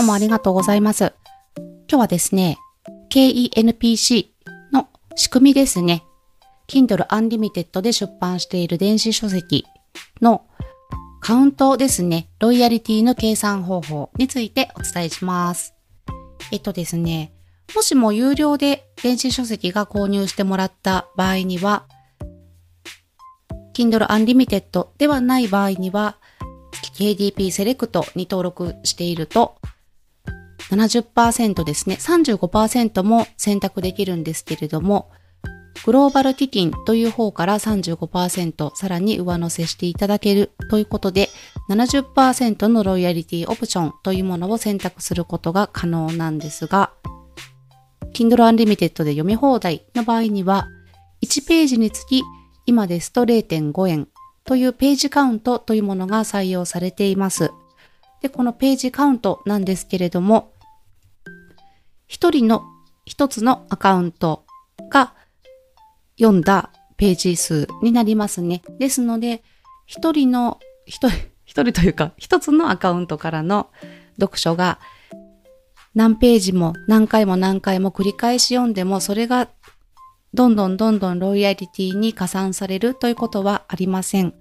今日もありがとうございます。今日はですね、KENPC の仕組みですね。Kindle Unlimited で出版している電子書籍のカウントですね。ロイヤリティの計算方法についてお伝えします。えっとですね、もしも有料で電子書籍が購入してもらった場合には、Kindle Unlimited ではない場合には、KDP セレクトに登録していると、70%ですね、35%も選択できるんですけれども、グローバル基金という方から35%さらに上乗せしていただけるということで、70%のロイヤリティオプションというものを選択することが可能なんですが、Kindle Unlimited で読み放題の場合には、1ページにつき今ですと0.5円というページカウントというものが採用されています。で、このページカウントなんですけれども、一人の一つのアカウントが読んだページ数になりますね。ですので、一人の、一人、一人というか、一つのアカウントからの読書が何ページも何回も何回も繰り返し読んでも、それがどんどんどんどんロイヤリティに加算されるということはありません。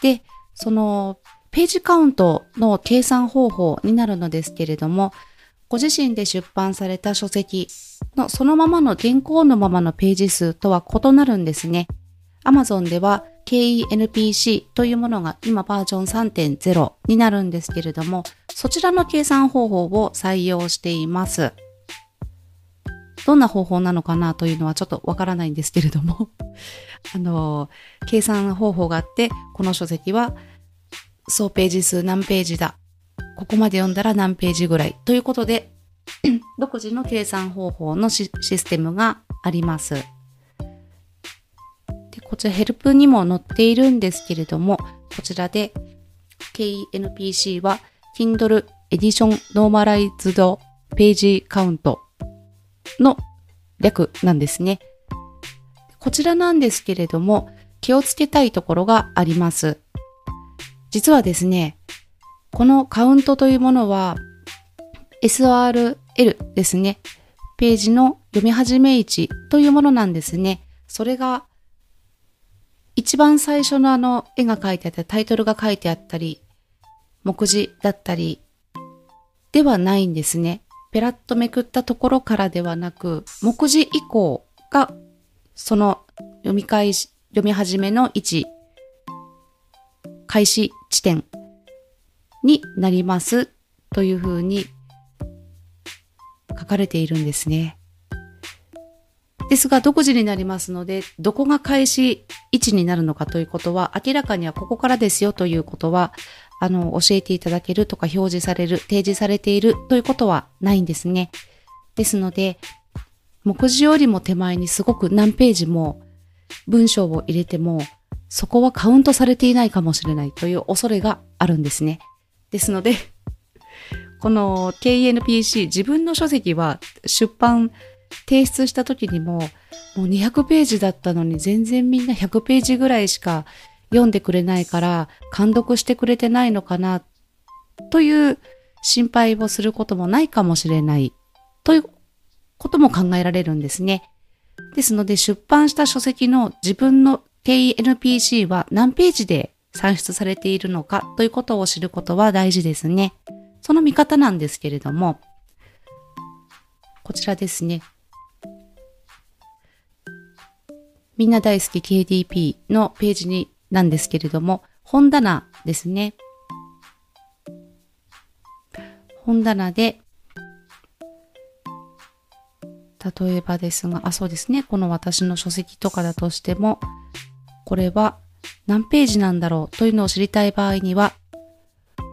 で、そのページカウントの計算方法になるのですけれども、ご自身で出版された書籍のそのままの原稿のままのページ数とは異なるんですね。Amazon では KENPC というものが今バージョン3.0になるんですけれども、そちらの計算方法を採用しています。どんな方法なのかなというのはちょっとわからないんですけれども、あの、計算方法があって、この書籍は総ページ数何ページだ。ここまで読んだら何ページぐらい？ということで、独自の計算方法のシステムがあります。で、こちらヘルプにも載っているんですけれども、こちらで KNPC は Kindle Edition Normalized Page Count の略なんですね。こちらなんですけれども、気をつけたいところがあります。実はですね、このカウントというものは SRL ですね。ページの読み始め位置というものなんですね。それが一番最初のあの絵が描いてあったり、タイトルが書いてあったり、目次だったりではないんですね。ペラッとめくったところからではなく、目次以降がその読み開始、読み始めの位置、開始地点になりますというふうに書かれているんですね。ですが、独自になりますので、どこが開始位置になるのかということは、明らかにはここからですよということは、あの、教えていただけるとか表示される、提示されているということはないんですね。ですので、目次よりも手前にすごく何ページも文章を入れても、そこはカウントされていないかもしれないという恐れがあるんですね。ですので、この KNPC 自分の書籍は出版提出した時にももう200ページだったのに全然みんな100ページぐらいしか読んでくれないから監読してくれてないのかなという心配をすることもないかもしれないということも考えられるんですね。ですので出版した書籍の自分の KNPC は何ページで算出されているのかということを知ることは大事ですね。その見方なんですけれども、こちらですね。みんな大好き KDP のページになんですけれども、本棚ですね。本棚で、例えばですが、あ、そうですね。この私の書籍とかだとしても、これは何ページなんだろうというのを知りたい場合には、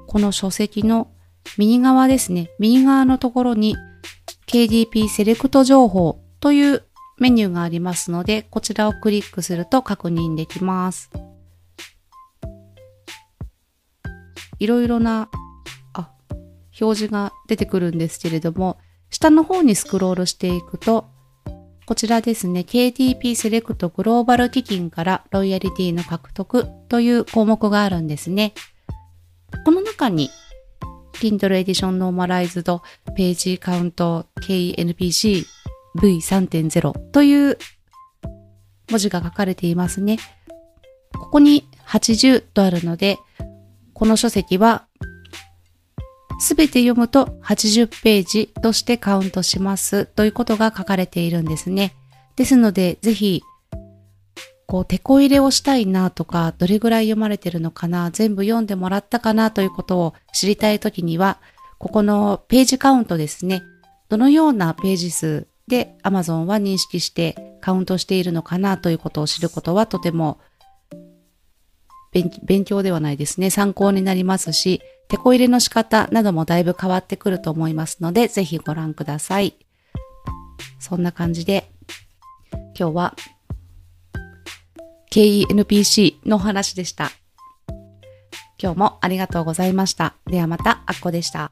この書籍の右側ですね。右側のところに KDP セレクト情報というメニューがありますので、こちらをクリックすると確認できます。いろいろな、あ、表示が出てくるんですけれども、下の方にスクロールしていくと、こちらですね、KTP セレクトグローバル基金からロイヤリティの獲得という項目があるんですね。この中に Kindle Edition Normalized ページカウント KNPC V3.0 という文字が書かれていますね。ここに80とあるので、この書籍はすべて読むと80ページとしてカウントしますということが書かれているんですね。ですので、ぜひ、こう、手こ入れをしたいなとか、どれぐらい読まれてるのかな、全部読んでもらったかなということを知りたいときには、ここのページカウントですね。どのようなページ数で Amazon は認識してカウントしているのかなということを知ることはとても勉強ではないですね。参考になりますし、手こ入れの仕方などもだいぶ変わってくると思いますので、ぜひご覧ください。そんな感じで、今日は KENPC のお話でした。今日もありがとうございました。ではまた、あっこでした。